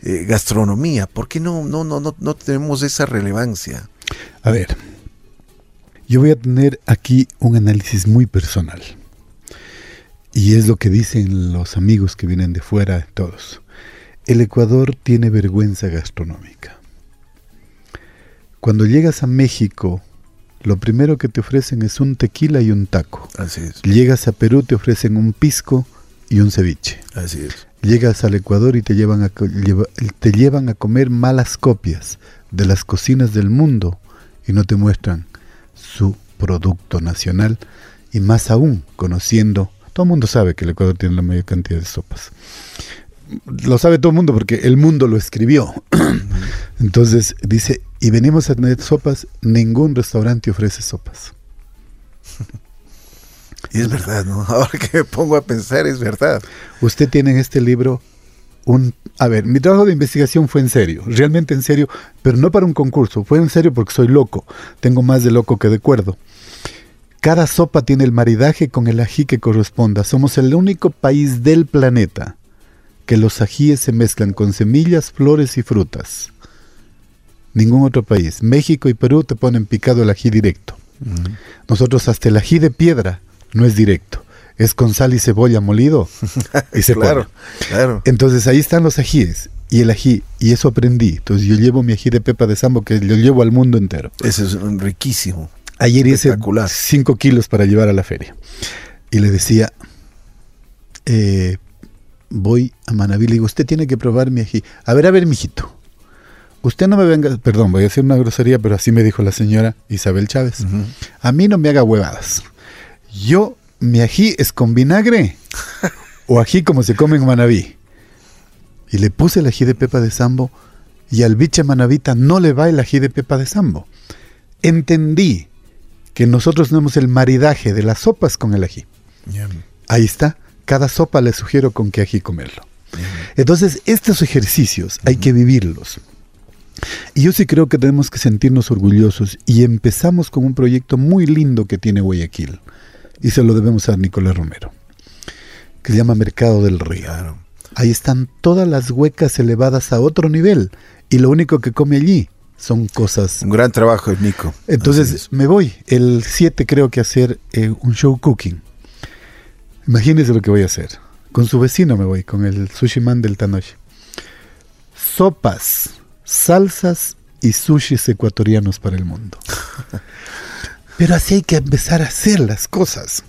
eh, gastronomía? ¿Por qué no, no, no, no, no tenemos esa relevancia? A ver, yo voy a tener aquí un análisis muy personal. Y es lo que dicen los amigos que vienen de fuera, todos. El Ecuador tiene vergüenza gastronómica. Cuando llegas a México, lo primero que te ofrecen es un tequila y un taco. Así es. Llegas a Perú, te ofrecen un pisco y un ceviche. Así es. Llegas al Ecuador y te llevan a, te llevan a comer malas copias de las cocinas del mundo y no te muestran su producto nacional y más aún conociendo, todo el mundo sabe que el Ecuador tiene la mayor cantidad de sopas. Lo sabe todo el mundo porque el mundo lo escribió. Entonces dice, y venimos a tener sopas, ningún restaurante ofrece sopas. Y es verdad, ¿no? Ahora que me pongo a pensar, es verdad. Usted tiene en este libro un... A ver, mi trabajo de investigación fue en serio, realmente en serio, pero no para un concurso, fue en serio porque soy loco, tengo más de loco que de cuerdo. Cada sopa tiene el maridaje con el ají que corresponda. Somos el único país del planeta que los ajíes se mezclan con semillas, flores y frutas. Ningún otro país. México y Perú te ponen picado el ají directo. Nosotros hasta el ají de piedra no es directo es con sal y cebolla molido y se claro, claro. Entonces ahí están los ajíes y el ají, y eso aprendí. Entonces yo llevo mi ají de pepa de sambo que lo llevo al mundo entero. Ese es riquísimo. Ayer hice 5 kilos para llevar a la feria. Y le decía, eh, voy a Manaví, le digo, usted tiene que probar mi ají. A ver, a ver, mijito. Usted no me venga, perdón, voy a hacer una grosería, pero así me dijo la señora Isabel Chávez. A mí no me haga huevadas. Yo mi ají es con vinagre o ají como se come en Manabí. Y le puse el ají de pepa de sambo y al biche manavita no le va el ají de pepa de sambo. entendí que nosotros tenemos el maridaje de las sopas con el ají. Ahí está. Cada sopa le sugiero con qué ají comerlo. Entonces, estos ejercicios hay que vivirlos. Y yo sí creo que tenemos que sentirnos orgullosos y empezamos con un proyecto muy lindo que tiene Guayaquil y se lo debemos a Nicolás Romero, que se llama Mercado del Río. Ahí están todas las huecas elevadas a otro nivel y lo único que come allí son cosas. Un gran trabajo, Nico. Entonces me voy el 7 creo que a hacer eh, un show cooking. Imagínense lo que voy a hacer. Con su vecino me voy, con el sushi man del Tanoche. Sopas, salsas y sushis ecuatorianos para el mundo. Pero así hay que empezar a hacer las cosas.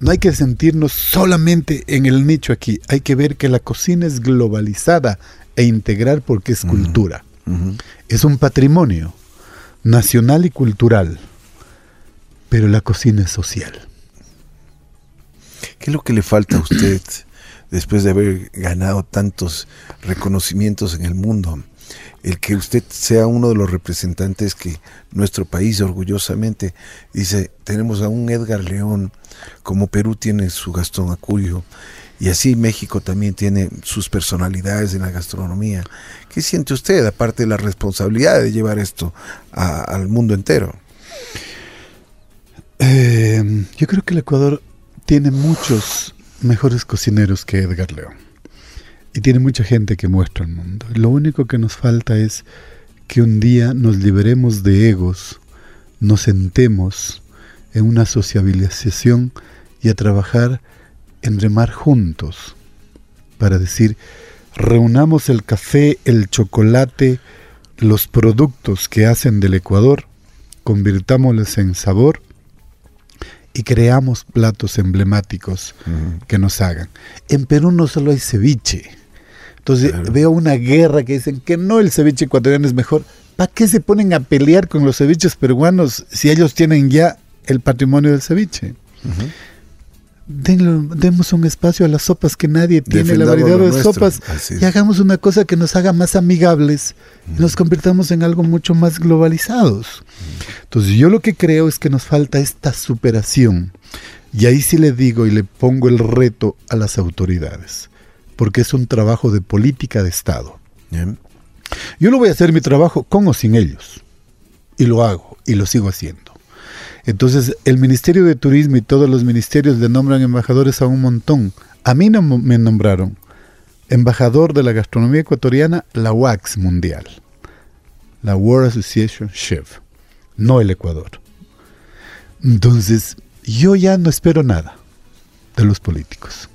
No hay que sentirnos solamente en el nicho aquí. Hay que ver que la cocina es globalizada e integral porque es cultura. Es un patrimonio nacional y cultural. Pero la cocina es social. ¿Qué es lo que le falta a usted después de haber ganado tantos reconocimientos en el mundo? El que usted sea uno de los representantes que nuestro país orgullosamente dice, tenemos a un Edgar León, como Perú tiene su Gastón Acurio, y así México también tiene sus personalidades en la gastronomía. ¿Qué siente usted, aparte de la responsabilidad de llevar esto al mundo entero? Eh, yo creo que el Ecuador tiene muchos mejores cocineros que Edgar León. Y tiene mucha gente que muestra el mundo. Lo único que nos falta es que un día nos liberemos de egos, nos sentemos en una sociabilización y a trabajar en remar juntos para decir, reunamos el café, el chocolate, los productos que hacen del Ecuador, convirtámoslos en sabor y creamos platos emblemáticos que nos hagan. En Perú no solo hay ceviche, entonces veo una guerra que dicen que no, el ceviche ecuatoriano es mejor. ¿Para qué se ponen a pelear con los ceviches peruanos si ellos tienen ya el patrimonio del ceviche? demos un espacio a las sopas que nadie tiene, la variedad de sopas, y hagamos una cosa que nos haga más amigables y nos convirtamos en algo mucho más globalizados. Entonces yo lo que creo es que nos falta esta superación. Y ahí sí le digo y le pongo el reto a las autoridades porque es un trabajo de política de Estado. Yo lo voy a hacer mi trabajo con o sin ellos. Y lo hago, y lo sigo haciendo. Entonces, el Ministerio de Turismo y todos los ministerios le nombran embajadores a un montón. A mí no me nombraron embajador de la gastronomía ecuatoriana, la WAX Mundial, la World Association Chef, no el Ecuador. Entonces, yo ya no espero nada de los políticos.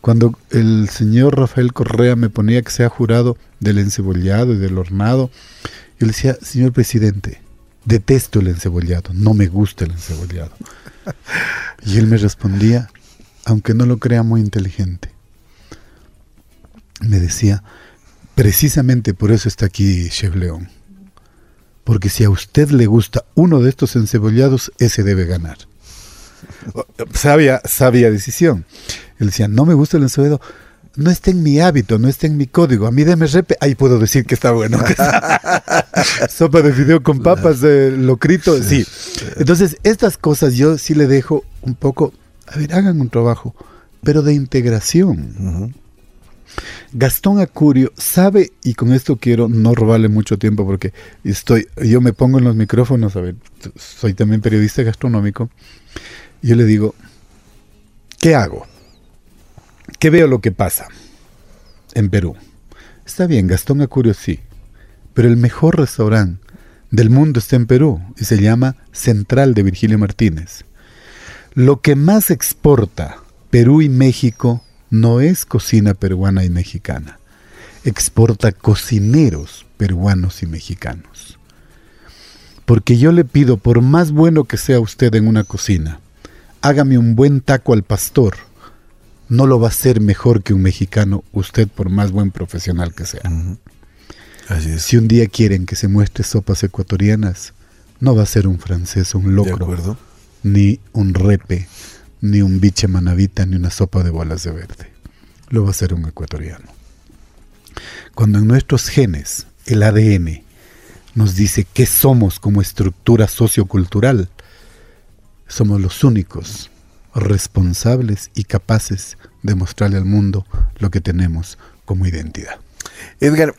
Cuando el señor Rafael Correa me ponía que sea jurado del encebollado y del hornado, yo le decía, señor presidente, detesto el encebollado, no me gusta el encebollado. Y él me respondía, aunque no lo crea muy inteligente, me decía, precisamente por eso está aquí Chef León. Porque si a usted le gusta uno de estos encebollados, ese debe ganar. Sabia, sabia decisión. Él decía, no me gusta el ensuedo, no está en mi hábito, no está en mi código. A mí de repe, ahí puedo decir que está bueno. Sopa de fideo con papas, de locrito, sí. Entonces, estas cosas yo sí le dejo un poco, a ver, hagan un trabajo, pero de integración. Gastón Acurio sabe, y con esto quiero no robarle mucho tiempo porque estoy, yo me pongo en los micrófonos, a ver, soy también periodista gastronómico, yo le digo, ¿qué hago? ¿Qué veo lo que pasa en Perú? Está bien, Gastón Acurio sí, pero el mejor restaurante del mundo está en Perú y se llama Central de Virgilio Martínez. Lo que más exporta Perú y México no es cocina peruana y mexicana, exporta cocineros peruanos y mexicanos. Porque yo le pido, por más bueno que sea usted en una cocina, hágame un buen taco al pastor no lo va a hacer mejor que un mexicano usted por más buen profesional que sea. Si un día quieren que se muestre sopas ecuatorianas, no va a ser un francés, un locro, ni un repe, ni un biche manavita, ni una sopa de bolas de verde. Lo va a ser un ecuatoriano. Cuando en nuestros genes, el ADN, nos dice qué somos como estructura sociocultural, somos los únicos responsables y capaces de mostrarle al mundo lo que tenemos como identidad. Edgar,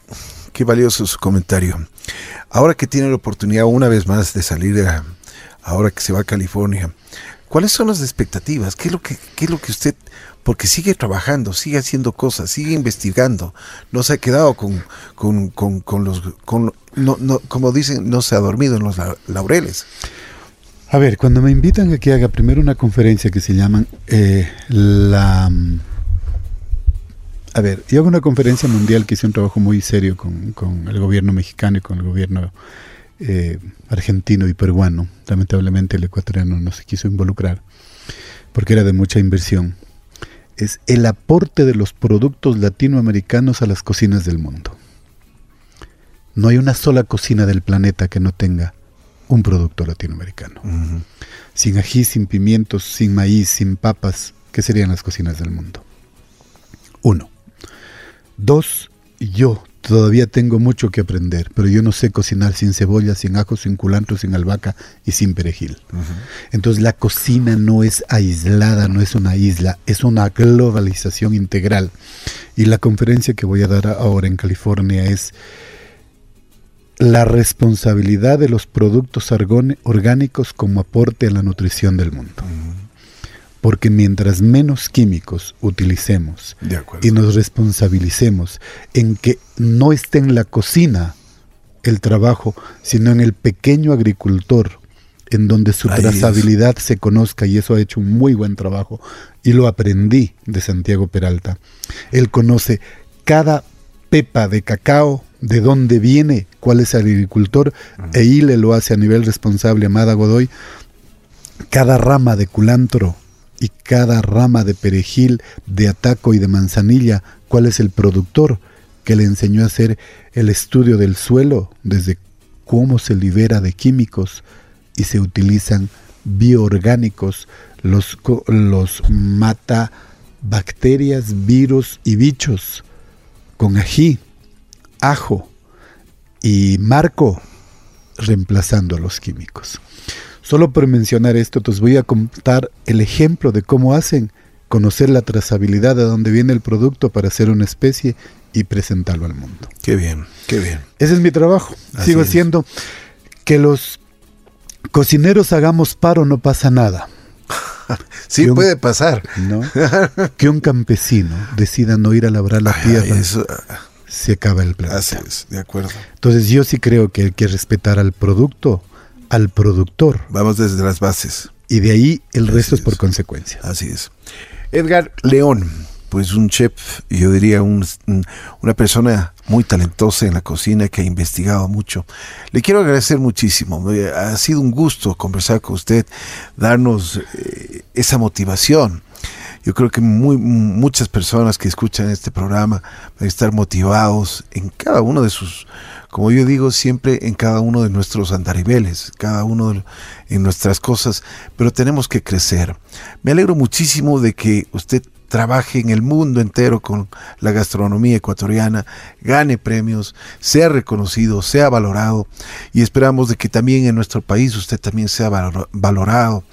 qué valioso su comentario. Ahora que tiene la oportunidad una vez más de salir, a, ahora que se va a California, ¿cuáles son las expectativas? ¿Qué es lo que, qué es lo que usted porque sigue trabajando, sigue haciendo cosas, sigue investigando, no se ha quedado con, con, con, con los, no, no, como dicen, no se ha dormido en los laureles. A ver, cuando me invitan a que haga primero una conferencia que se llama eh, la... A ver, yo hago una conferencia mundial que hice un trabajo muy serio con, con el gobierno mexicano y con el gobierno eh, argentino y peruano. Lamentablemente el ecuatoriano no se quiso involucrar porque era de mucha inversión es el aporte de los productos latinoamericanos a las cocinas del mundo. No hay una sola cocina del planeta que no tenga un producto latinoamericano. Sin ají, sin pimientos, sin maíz, sin papas, ¿qué serían las cocinas del mundo? Uno. Dos, yo Todavía tengo mucho que aprender, pero yo no sé cocinar sin cebolla, sin ajo, sin culantro, sin albahaca y sin perejil. Entonces la cocina no es aislada, no es una isla, es una globalización integral. Y la conferencia que voy a dar ahora en California es la responsabilidad de los productos orgánicos como aporte a la nutrición del mundo. Porque mientras menos químicos utilicemos y nos responsabilicemos en que no esté en la cocina el trabajo, sino en el pequeño agricultor, en donde su trazabilidad se conozca, y eso ha hecho un muy buen trabajo, y lo aprendí de Santiago Peralta. Él conoce cada pepa de cacao, de dónde viene, cuál es el agricultor, e Ile lo hace a nivel responsable, Amada Godoy, cada rama de culantro, y cada rama de perejil, de ataco y de manzanilla, cuál es el productor que le enseñó a hacer el estudio del suelo, desde cómo se libera de químicos y se utilizan bioorgánicos, los, los mata bacterias, virus y bichos con ají, ajo y marco, reemplazando a los químicos. Solo por mencionar esto, os voy a contar el ejemplo de cómo hacen conocer la trazabilidad de dónde viene el producto para hacer una especie y presentarlo al mundo. Qué bien, qué bien. Ese es mi trabajo. Sigo haciendo que los cocineros hagamos paro, no pasa nada. sí, puede pasar. ¿no? que un campesino decida no ir a labrar la tierra. Se acaba el planeta. Así es, de acuerdo. Entonces yo sí creo que hay que respetar al producto al productor. Vamos desde las bases. Y de ahí el resto es por consecuencia. Así es. Edgar León, pues un chef, yo diría una persona muy talentosa en la cocina que ha investigado mucho. Le quiero agradecer muchísimo. Ha sido un gusto conversar con usted, darnos eh, esa motivación. Yo creo que muy, muchas personas que escuchan este programa van a estar motivados en cada uno de sus como yo digo siempre, en cada uno de nuestros andariveles, cada uno de, nuestras cosas, pero tenemos que crecer. Me alegro muchísimo de que usted trabaje en el mundo entero con la gastronomía ecuatoriana, gane premios, sea reconocido, sea valorado y esperamos de que también en nuestro país usted también sea valorado,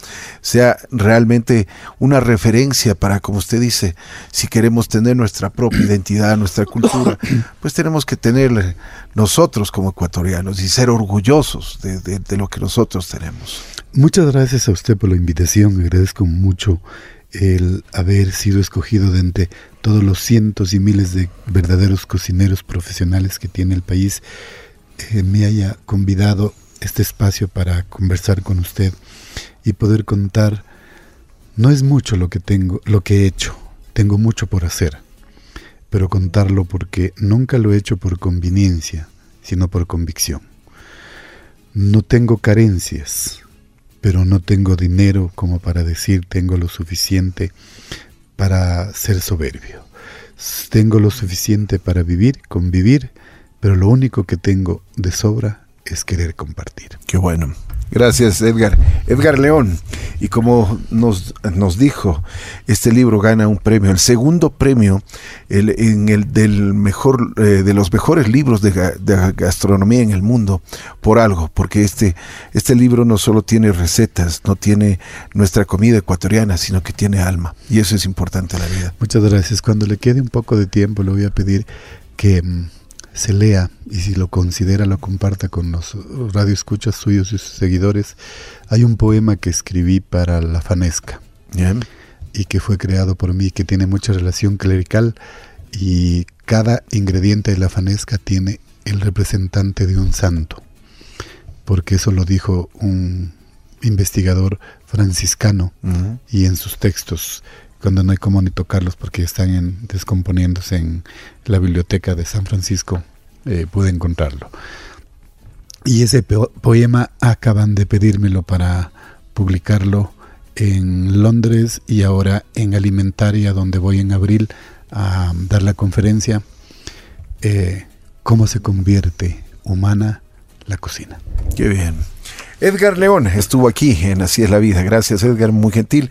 sea realmente una referencia para, como usted dice, si queremos tener nuestra propia identidad, nuestra cultura, pues tenemos que tener nosotros como ecuatorianos y ser orgullosos de, de lo que nosotros tenemos. Muchas gracias a usted por la invitación, agradezco mucho el haber sido escogido de entre todos los cientos y miles de verdaderos cocineros profesionales que tiene el país, eh, me haya convidado este espacio para conversar con usted y poder contar. No es mucho lo que tengo, lo que he hecho, tengo mucho por hacer, pero contarlo porque nunca lo he hecho por conveniencia, sino por convicción. No tengo carencias, pero no tengo dinero como para decir tengo lo suficiente para ser soberbio. Tengo lo suficiente para vivir, convivir, pero lo único que tengo de sobra es querer compartir. Qué bueno, Gracias, Edgar. Edgar León. Y como nos, nos dijo, este libro gana un premio, el segundo premio el, en el del mejor, eh, de los mejores libros de, gastronomía en el mundo, por algo, porque este, este libro no solo tiene recetas, no tiene nuestra comida ecuatoriana, sino que tiene alma. Y eso es importante en la vida. Muchas gracias. Cuando le quede un poco de tiempo, le voy a pedir que mm, se lea y si lo considera lo comparta con los radioescuchas suyos y sus seguidores. Hay un poema que escribí para la Fanesca. Y que fue creado por mí, que tiene mucha relación clerical y cada ingrediente de la Fanesca tiene el representante de un santo, porque eso lo dijo un investigador franciscano y en sus textos cuando no hay cómo ni tocarlos porque están descomponiéndose en la biblioteca de San Francisco, eh, pude encontrarlo. Y ese poema acaban de pedírmelo para publicarlo en Londres y ahora en Alimentaria, donde voy en abril a dar la conferencia, eh, cómo se convierte humana la cocina. Qué bien. Edgar León estuvo aquí en Así es la vida. Gracias, Edgar, muy gentil.